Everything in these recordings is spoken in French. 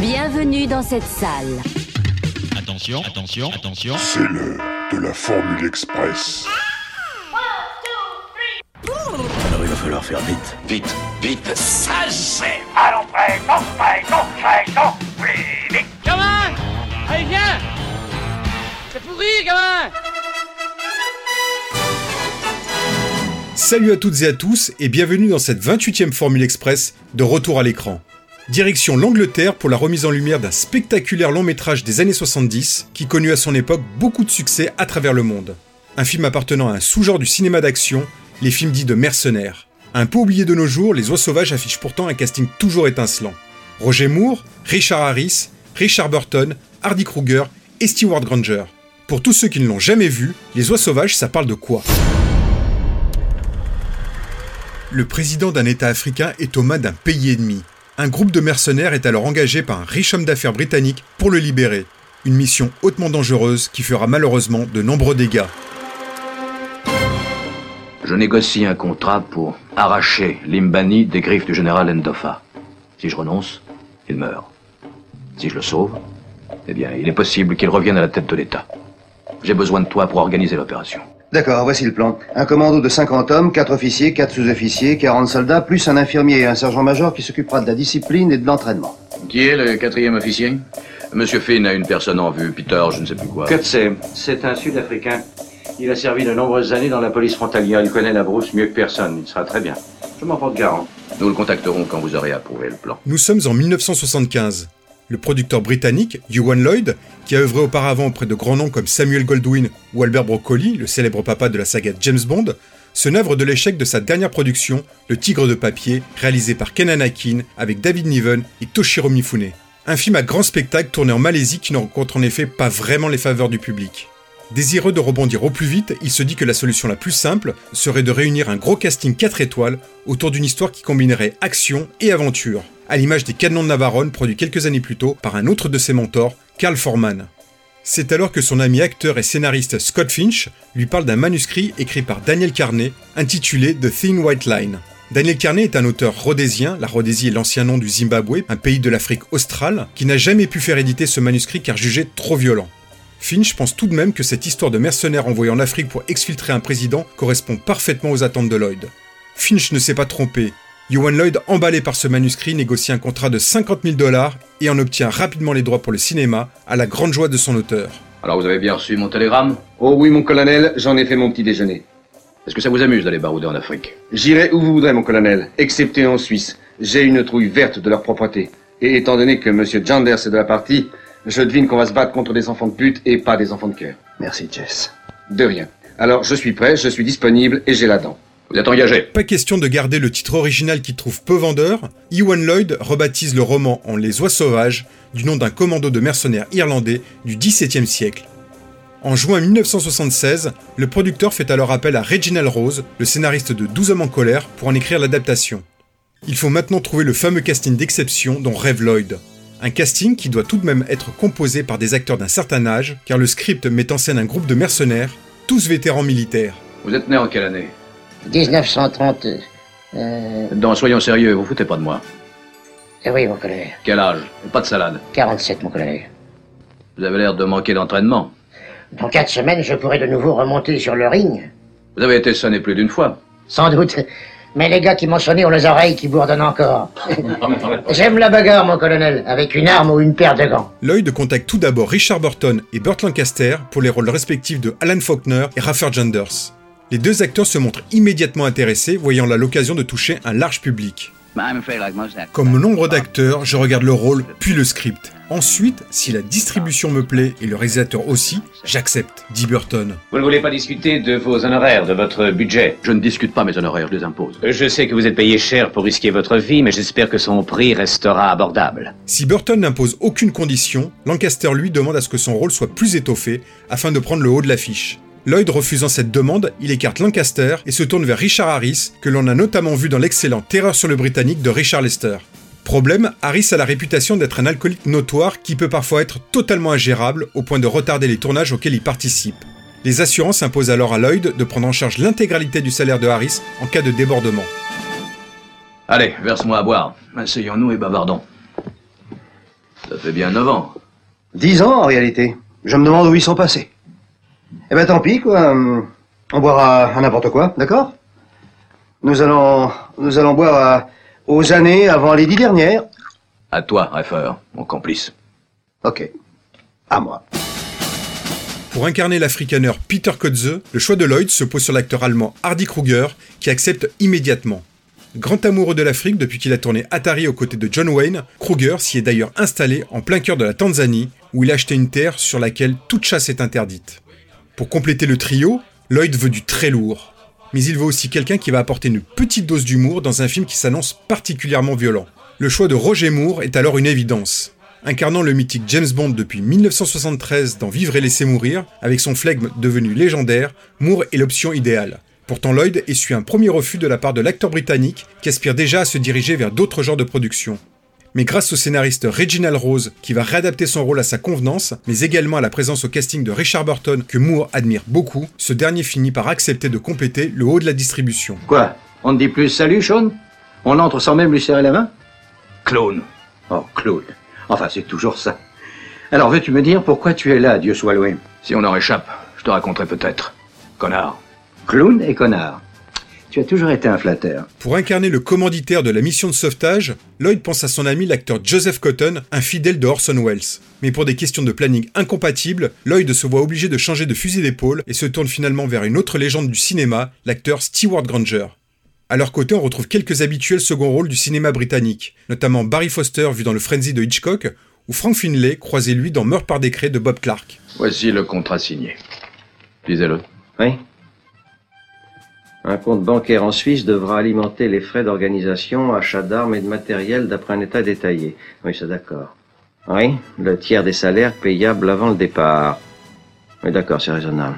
Bienvenue dans cette salle. Attention, attention, attention. C'est l'heure de la Formule Express. Alors il va falloir faire vite. Vite, vite. Ça c'est Allons prêt, non prêt, non prêt, non plus vite Gamin Allez, viens C'est pour rire, gamin Salut à toutes et à tous et bienvenue dans cette 28e Formule Express de retour à l'écran. Direction l'Angleterre pour la remise en lumière d'un spectaculaire long métrage des années 70 qui connut à son époque beaucoup de succès à travers le monde. Un film appartenant à un sous-genre du cinéma d'action, les films dits de mercenaires. Un peu oublié de nos jours, Les Oies Sauvages affichent pourtant un casting toujours étincelant. Roger Moore, Richard Harris, Richard Burton, Hardy Kruger et Stewart Granger. Pour tous ceux qui ne l'ont jamais vu, Les Oies Sauvages, ça parle de quoi? Le président d'un État africain est aux mains d'un pays ennemi. Un groupe de mercenaires est alors engagé par un riche homme d'affaires britannique pour le libérer. Une mission hautement dangereuse qui fera malheureusement de nombreux dégâts. Je négocie un contrat pour arracher Limbani des griffes du général Endofa. Si je renonce, il meurt. Si je le sauve, eh bien, il est possible qu'il revienne à la tête de l'État. J'ai besoin de toi pour organiser l'opération. D'accord, voici le plan. Un commando de 50 hommes, 4 officiers, 4 sous-officiers, 40 soldats, plus un infirmier et un sergent-major qui s'occupera de la discipline et de l'entraînement. Qui est le quatrième officier? Monsieur Finn a une personne en vue, Peter, je ne sais plus quoi. c'est C'est un Sud-Africain. Il a servi de nombreuses années dans la police frontalière. Il connaît la brousse mieux que personne. Il sera très bien. Je m'en porte garant. Nous le contacterons quand vous aurez approuvé le plan. Nous sommes en 1975. Le producteur britannique, Ewan Lloyd, qui a œuvré auparavant auprès de grands noms comme Samuel Goldwyn ou Albert Broccoli, le célèbre papa de la saga James Bond, se n'œuvre de l'échec de sa dernière production, Le Tigre de papier, réalisé par Ken Anakin avec David Niven et Toshiro Mifune. Un film à grand spectacle tourné en Malaisie qui ne rencontre en effet pas vraiment les faveurs du public. Désireux de rebondir au plus vite, il se dit que la solution la plus simple serait de réunir un gros casting 4 étoiles autour d'une histoire qui combinerait action et aventure, à l'image des Canons de Navarone produits quelques années plus tôt par un autre de ses mentors, Carl Forman. C'est alors que son ami acteur et scénariste Scott Finch lui parle d'un manuscrit écrit par Daniel Carney intitulé The Thin White Line. Daniel Carney est un auteur rhodésien, la Rhodésie est l'ancien nom du Zimbabwe, un pays de l'Afrique australe, qui n'a jamais pu faire éditer ce manuscrit car jugé trop violent. Finch pense tout de même que cette histoire de mercenaires envoyés en Afrique pour exfiltrer un président correspond parfaitement aux attentes de Lloyd. Finch ne s'est pas trompé. Ewan Lloyd, emballé par ce manuscrit, négocie un contrat de 50 000 dollars et en obtient rapidement les droits pour le cinéma, à la grande joie de son auteur. Alors vous avez bien reçu mon télégramme? Oh oui, mon colonel, j'en ai fait mon petit déjeuner. Est-ce que ça vous amuse d'aller barouder en Afrique? J'irai où vous voudrez, mon colonel, excepté en Suisse. J'ai une trouille verte de leur propreté. Et étant donné que M. Janders est de la partie, je devine qu'on va se battre contre des enfants de pute et pas des enfants de cœur. Merci, Jess. De rien. Alors, je suis prêt, je suis disponible et j'ai la dent. Vous êtes engagé Pas question de garder le titre original qui trouve peu vendeur, Ewan Lloyd rebaptise le roman en Les Oies Sauvages, du nom d'un commando de mercenaires irlandais du XVIIe siècle. En juin 1976, le producteur fait alors appel à Reginald Rose, le scénariste de 12 hommes en colère, pour en écrire l'adaptation. Il faut maintenant trouver le fameux casting d'exception dont rêve Lloyd. Un casting qui doit tout de même être composé par des acteurs d'un certain âge, car le script met en scène un groupe de mercenaires, tous vétérans militaires. Vous êtes né en quelle année? 1930. Euh, Non, soyons sérieux, vous foutez pas de moi. eh oui, mon colonel. Quel âge? Pas de salade. 47, mon colonel. Vous avez l'air de manquer d'entraînement. Dans quatre semaines, je pourrai de nouveau remonter sur le ring. Vous avez été sonné plus d'une fois. Sans doute. Mais les gars qui m'ont sonné ont les oreilles qui bourdonnent encore. J'aime la bagarre, mon colonel, avec une arme ou une paire de gants. Lloyd contacte tout d'abord Richard Burton et Burt Lancaster pour les rôles respectifs de Alan Faulkner et Raffer Janders. Les deux acteurs se montrent immédiatement intéressés, voyant là l'occasion de toucher un large public. Comme nombre d'acteurs, je regarde le rôle, puis le script. Ensuite, si la distribution me plaît et le réalisateur aussi, j'accepte, dit Burton. Vous ne voulez pas discuter de vos honoraires, de votre budget? Je ne discute pas mes honoraires, je les impose. Je sais que vous êtes payé cher pour risquer votre vie, mais j'espère que son prix restera abordable. Si Burton n'impose aucune condition, Lancaster lui demande à ce que son rôle soit plus étoffé afin de prendre le haut de l'affiche. Lloyd refusant cette demande, il écarte Lancaster et se tourne vers Richard Harris, que l'on a notamment vu dans l'excellent Terreur sur le Britannique de Richard Lester. Problème, Harris a la réputation d'être un alcoolique notoire qui peut parfois être totalement ingérable au point de retarder les tournages auxquels il participe. Les assurances imposent alors à Lloyd de prendre en charge l'intégralité du salaire de Harris en cas de débordement. Allez, verse-moi à boire. Asseyons-nous et bavardons. Ça fait bien 9 ans. Dix ans en réalité. Je me demande où ils sont passés. Eh ben tant pis, quoi. On boira à n'importe quoi, d'accord? Nous allons. Nous allons boire à- aux années avant les dix dernières. À toi, Reffer, mon complice. Ok. À moi. Pour incarner l'Afrikaner Peter Kotze, le choix de Lloyd se pose sur l'acteur allemand Hardy Kruger, qui accepte immédiatement. Grand amoureux de l'Afrique depuis qu'il a tourné Atari aux côtés de John Wayne, Kruger s'y est d'ailleurs installé en plein cœur de la Tanzanie, où il a acheté une terre sur laquelle toute chasse est interdite. Pour compléter le trio, Lloyd veut du très lourd. Mais il veut aussi quelqu'un qui va apporter une petite dose d'humour dans un film qui s'annonce particulièrement violent. Le choix de Roger Moore est alors une évidence. Incarnant le mythique James Bond depuis 1973 dans Vivre et laisser mourir, avec son flegme devenu légendaire, Moore est l'option idéale. Pourtant Lloyd essuie un premier refus de la part de l'acteur britannique qui aspire déjà à se diriger vers d'autres genres de production. Mais grâce au scénariste Reginald Rose, qui va réadapter son rôle à sa convenance, mais également à la présence au casting de Richard Burton que Moore admire beaucoup, ce dernier finit par accepter de compléter le haut de la distribution. Quoi On ne dit plus salut, Sean? On entre sans même lui serrer la main? Clone. Oh, Claude. Enfin, c'est toujours ça. Alors, veux-tu me dire pourquoi tu es là, Dieu soit loué? Si on en réchappe, je te raconterai peut-être. Connard. Clown et connard. Tu as toujours été un flatteur. Pour incarner le commanditaire de la mission de sauvetage, Lloyd pense à son ami l'acteur Joseph Cotton, un fidèle de Orson Welles. Mais pour des questions de planning incompatibles, Lloyd se voit obligé de changer de fusil d'épaule et se tourne finalement vers une autre légende du cinéma, l'acteur Stewart Granger. À leur côté, on retrouve quelques habituels second rôles du cinéma britannique, notamment Barry Foster vu dans le Frenzy de Hitchcock, ou Frank Finlay croisé lui dans Meurtre par décret de Bob Clark. Voici le contrat signé. Lisez-le. Oui. Un compte bancaire en Suisse devra alimenter les frais d'organisation, achat d'armes et de matériel d'après un état détaillé. Oui, c'est d'accord. Oui, le tiers des salaires payables avant le départ. Oui, d'accord, c'est raisonnable.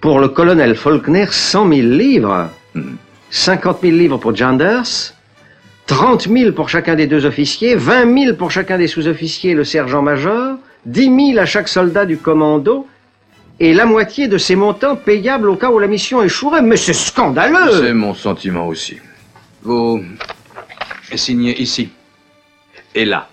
Pour le colonel Faulkner, 100 000 livres. 50 000 livres pour Janders. 30 000 pour chacun des deux officiers. 20 000 pour chacun des sous-officiers et le sergent-major. 10 000 à chaque soldat du commando. Et la moitié de ces montants payables au cas où la mission échouerait. Mais c'est scandaleux C'est mon sentiment aussi. Vous signez ici. Et là.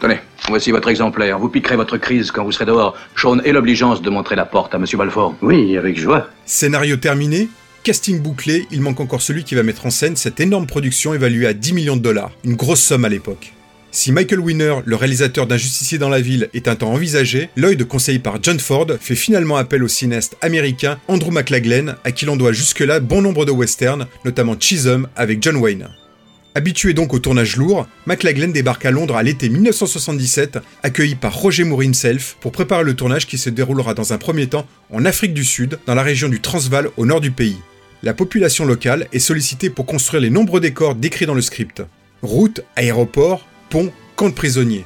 Tenez, voici votre exemplaire. Vous piquerez votre crise quand vous serez dehors. Sean ait l'obligeance de montrer la porte à Monsieur Balfour. Oui, avec joie. Scénario terminé, casting bouclé, il manque encore celui qui va mettre en scène cette énorme production évaluée à 10 millions de dollars, une grosse somme à l'époque. Si Michael Winner, le réalisateur d'Un justicier dans la ville, est un temps envisagé, Lloyd, conseillé par John Ford, fait finalement appel au cinéaste américain Andrew McLaglen, à qui l'on doit jusque-là bon nombre de westerns, notamment Chisholm avec John Wayne. Habitué donc au tournage lourd, McLaglen débarque à Londres à l'été 1977, accueilli par Roger Moore himself pour préparer le tournage qui se déroulera dans un premier temps en Afrique du Sud, dans la région du Transvaal au nord du pays. La population locale est sollicitée pour construire les nombreux décors décrits dans le script. Routes, aéroports, ponts, camps de prisonniers.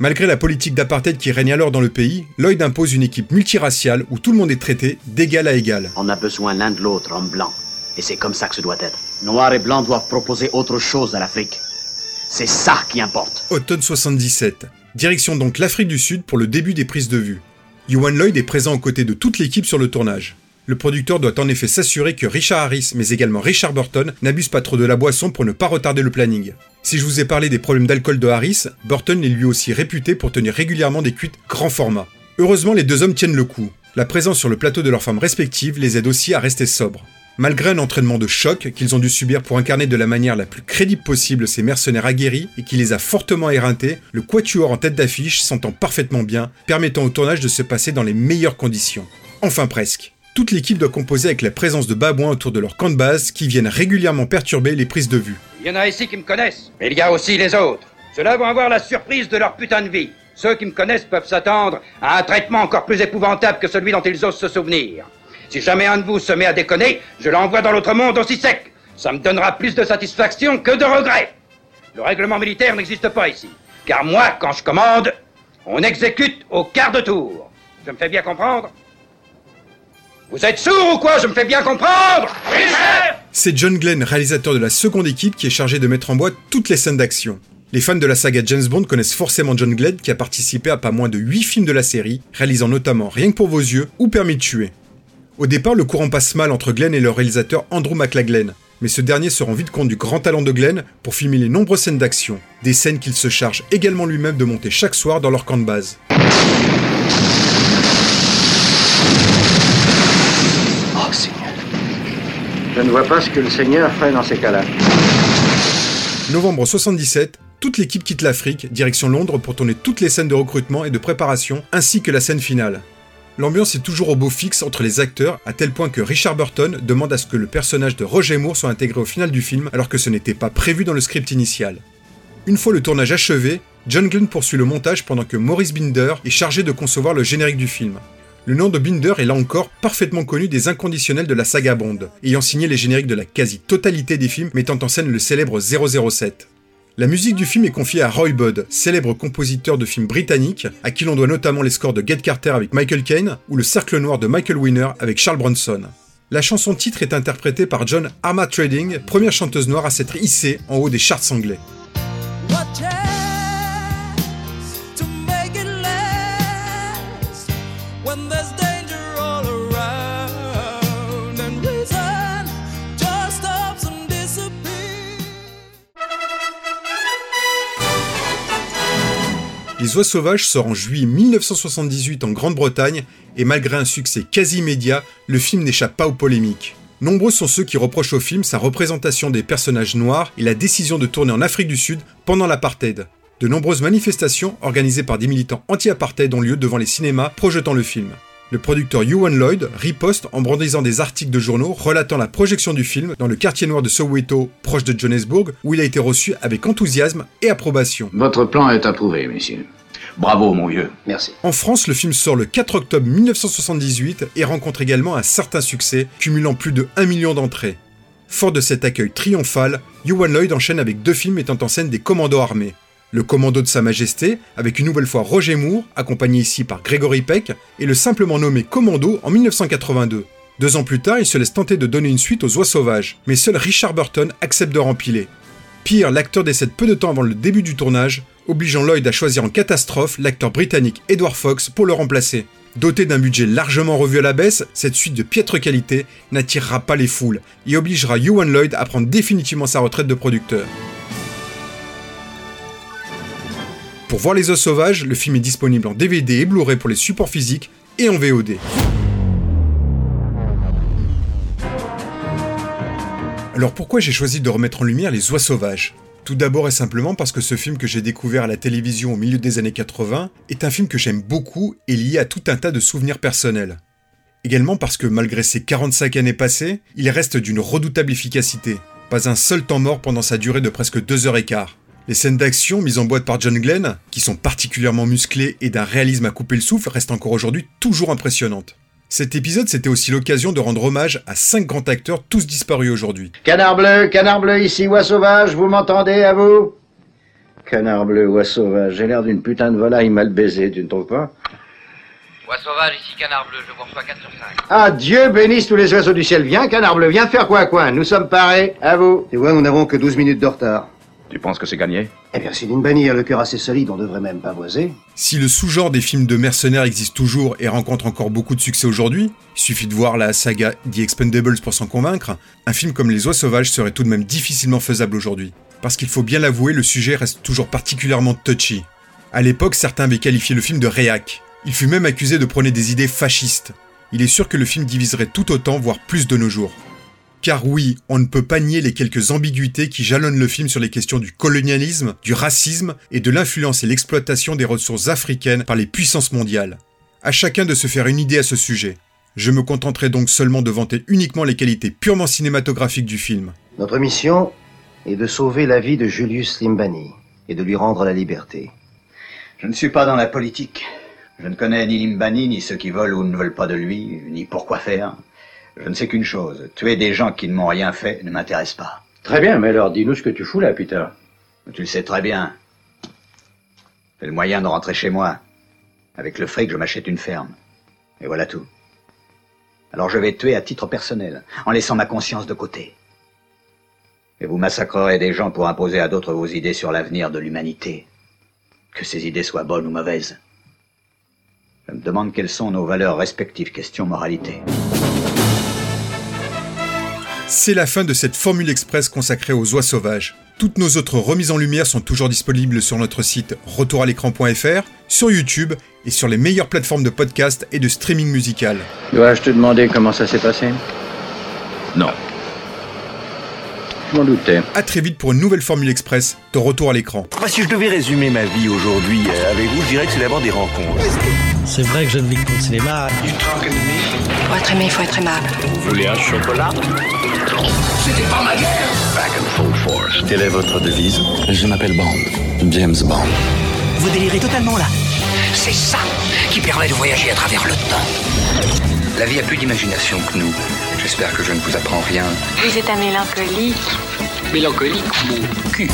Malgré la politique d'apartheid qui règne alors dans le pays, Lloyd impose une équipe multiraciale où tout le monde est traité d'égal à égal. On a besoin l'un de l'autre, homme blanc. Et c'est comme ça que ce doit être. Noir et blanc doivent proposer autre chose à l'Afrique. C'est ça qui importe. Automne 77. Direction donc l'Afrique du Sud pour le début des prises de vue. Ewan Lloyd est présent aux côtés de toute l'équipe sur le tournage. Le producteur doit en effet s'assurer que Richard Harris, mais également Richard Burton, n'abusent pas trop de la boisson pour ne pas retarder le planning. Si je vous ai parlé des problèmes d'alcool de Harris, Burton est lui aussi réputé pour tenir régulièrement des cuites grand format. Heureusement, les deux hommes tiennent le coup. La présence sur le plateau de leurs femmes respectives les aide aussi à rester sobres. Malgré un entraînement de choc qu'ils ont dû subir pour incarner de la manière la plus crédible possible ces mercenaires aguerris et qui les a fortement éreintés, le quatuor en tête d'affiche s'entend parfaitement bien, permettant au tournage de se passer dans les meilleures conditions. Enfin presque. Toute l'équipe doit composer avec la présence de babouins autour de leur camp de base qui viennent régulièrement perturber les prises de vue. Il y en a ici qui me connaissent, mais il y a aussi les autres. Ceux-là vont avoir la surprise de leur putain de vie. Ceux qui me connaissent peuvent s'attendre à un traitement encore plus épouvantable que celui dont ils osent se souvenir. Si jamais un de vous se met à déconner, je l'envoie dans l'autre monde aussi sec. Ça me donnera plus de satisfaction que de regret. Le règlement militaire n'existe pas ici. Car moi, quand je commande, on exécute au quart de tour. Je me fais bien comprendre? Vous êtes sourds ou quoi? Je me fais bien comprendre Oui, chef C'est John Glenn, réalisateur de la seconde équipe, qui est chargé de mettre en boîte toutes les scènes d'action. Les fans de la saga James Bond connaissent forcément John Glenn qui a participé à pas moins de 8 films de la série, réalisant notamment Rien que pour vos yeux ou Permis de tuer. Au départ, le courant passe mal entre Glenn et le réalisateur Andrew McLaglen, Mais ce dernier se rend vite compte du grand talent de Glenn pour filmer les nombreuses scènes d'action, des scènes qu'il se charge également lui-même de monter chaque soir dans leur camp de base. Oh, Seigneur. Je ne vois pas ce que le Seigneur ferait dans ces cas-là. Novembre 77, toute l'équipe quitte l'Afrique, direction Londres pour tourner toutes les scènes de recrutement et de préparation, ainsi que la scène finale. L'ambiance est toujours au beau fixe entre les acteurs, à tel point que Richard Burton demande à ce que le personnage de Roger Moore soit intégré au final du film, alors que ce n'était pas prévu dans le script initial. Une fois le tournage achevé, John Glenn poursuit le montage pendant que Maurice Binder est chargé de concevoir le générique du film. Le nom de Binder est là encore parfaitement connu des inconditionnels de la saga Bond, ayant signé les génériques de la quasi-totalité des films mettant en scène le célèbre 007. La musique du film est confiée à Roy Budd, célèbre compositeur de films britanniques, à qui l'on doit notamment les scores de Get Carter avec Michael Caine ou Le Cercle Noir de Michael Winner avec Charles Bronson. La chanson titre est interprétée par John Armatrading, première chanteuse noire à s'être hissée en haut des charts anglais. Les Oies Sauvages sort en juillet 1978 en Grande-Bretagne et malgré un succès quasi immédiat, le film n'échappe pas aux polémiques. Nombreux sont ceux qui reprochent au film sa représentation des personnages noirs et la décision de tourner en Afrique du Sud pendant l'apartheid. De nombreuses manifestations organisées par des militants anti-apartheid ont lieu devant les cinémas projetant le film. Le producteur Ewan Lloyd riposte en brandissant des articles de journaux relatant la projection du film dans le quartier noir de Soweto, proche de Johannesburg, où il a été reçu avec enthousiasme et approbation. Votre plan est approuvé, messieurs. Bravo, mon vieux. Merci. En France, le film sort le 4 octobre 1978 et rencontre également un certain succès, cumulant plus de 1 million d'entrées. Fort de cet accueil triomphal, Ewan Lloyd enchaîne avec deux films mettant en scène des commandos armés. Le Commando de Sa Majesté, avec une nouvelle fois Roger Moore, accompagné ici par Gregory Peck, et le simplement nommé Commando en 1982. Deux ans plus tard, il se laisse tenter de donner une suite aux Oies Sauvages, mais seul Richard Burton accepte de rempiler. Pire, l'acteur décède peu de temps avant le début du tournage, obligeant Lloyd à choisir en catastrophe l'acteur britannique Edward Fox pour le remplacer. Doté d'un budget largement revu à la baisse, cette suite de piètre qualité n'attirera pas les foules et obligera Ewan Lloyd à prendre définitivement sa retraite de producteur. Pour voir les os sauvages, le film est disponible en DVD et Blu-ray pour les supports physiques et en VOD. Alors pourquoi j'ai choisi de remettre en lumière les oies sauvages? Tout d'abord et simplement parce que ce film que j'ai découvert à la télévision au milieu des années 80 est un film que j'aime beaucoup et lié à tout un tas de souvenirs personnels. Également parce que malgré ses 45 années passées, il reste d'une redoutable efficacité. Pas un seul temps mort pendant sa durée de presque 2 heures et quart. Les scènes d'action mises en boîte par John Glenn, qui sont particulièrement musclées et d'un réalisme à couper le souffle, restent encore aujourd'hui toujours impressionnantes. Cet épisode, c'était aussi l'occasion de rendre hommage à cinq grands acteurs, tous disparus aujourd'hui. Canard bleu, canard bleu, ici, oie sauvage, vous m'entendez, à vous? Canard bleu, oie sauvage, j'ai l'air d'une putain de volaille mal baisée, tu ne trouves pas Oie sauvage, ici canard bleu, je vous reçois 4 sur 5. Ah, Dieu bénisse tous les oiseaux du ciel. Viens, canard bleu, viens faire quoi, coin. Nous sommes parés, à vous. Tu vois, nous n'avons que 12 minutes de retard. Tu penses que c'est gagné? Eh bien, si Limbani a le cœur assez solide, on devrait même pas voiser. Si le sous-genre des films de mercenaires existe toujours et rencontre encore beaucoup de succès aujourd'hui, il suffit de voir la saga The Expendables pour s'en convaincre, un film comme Les Oies Sauvages serait tout de même difficilement faisable aujourd'hui. Parce qu'il faut bien l'avouer, le sujet reste toujours particulièrement touchy. À l'époque, certains avaient qualifié le film de réac. Il fut même accusé de prôner des idées fascistes. Il est sûr que le film diviserait tout autant, voire plus de nos jours. Car oui, on ne peut pas nier les quelques ambiguïtés qui jalonnent le film sur les questions du colonialisme, du racisme et de l'influence et l'exploitation des ressources africaines par les puissances mondiales. À chacun de se faire une idée à ce sujet. Je me contenterai donc seulement de vanter uniquement les qualités purement cinématographiques du film. Notre mission est de sauver la vie de Julius Limbani et de lui rendre la liberté. Je ne suis pas dans la politique. Je ne connais ni Limbani, ni ceux qui veulent ou ne veulent pas de lui, ni pourquoi faire. Je ne sais qu'une chose, tuer des gens qui ne m'ont rien fait ne m'intéresse pas. Très bien, mais alors dis-nous ce que tu fous là, Peter. Tu le sais très bien. C'est le moyen de rentrer chez moi. Avec le fric, je m'achète une ferme. Et voilà tout. Alors je vais tuer à titre personnel, en laissant ma conscience de côté. Et vous massacrerez des gens pour imposer à d'autres vos idées sur l'avenir de l'humanité. Que ces idées soient bonnes ou mauvaises. Je me demande quelles sont nos valeurs respectives, question moralité. C'est la fin de cette Formule Express consacrée aux oies sauvages. Toutes nos autres remises en lumière sont toujours disponibles sur notre site retouralécran.fr, sur YouTube et sur les meilleures plateformes de podcast et de streaming musical. Dois-je te demander comment ça s'est passé? Non. Je m'en doutais. A très vite pour une nouvelle Formule Express de retour à l'écran. Bah, si je devais résumer ma vie aujourd'hui euh, avec vous, je dirais que c'est d'abord des rencontres. C'est vrai que je ne vis que pour le cinéma. Pour être aimé, il faut être aimable. Vous voulez un chocolat? C'était pas ma guerre Back and full force. Quelle est votre devise? Je m'appelle Bond. James Bond. Vous délirez totalement là. C'est ça qui permet de voyager à travers le temps. La vie a plus d'imagination que nous. J'espère que je ne vous apprends rien. Vous êtes un mélancolique. Mélancolique, mon cul.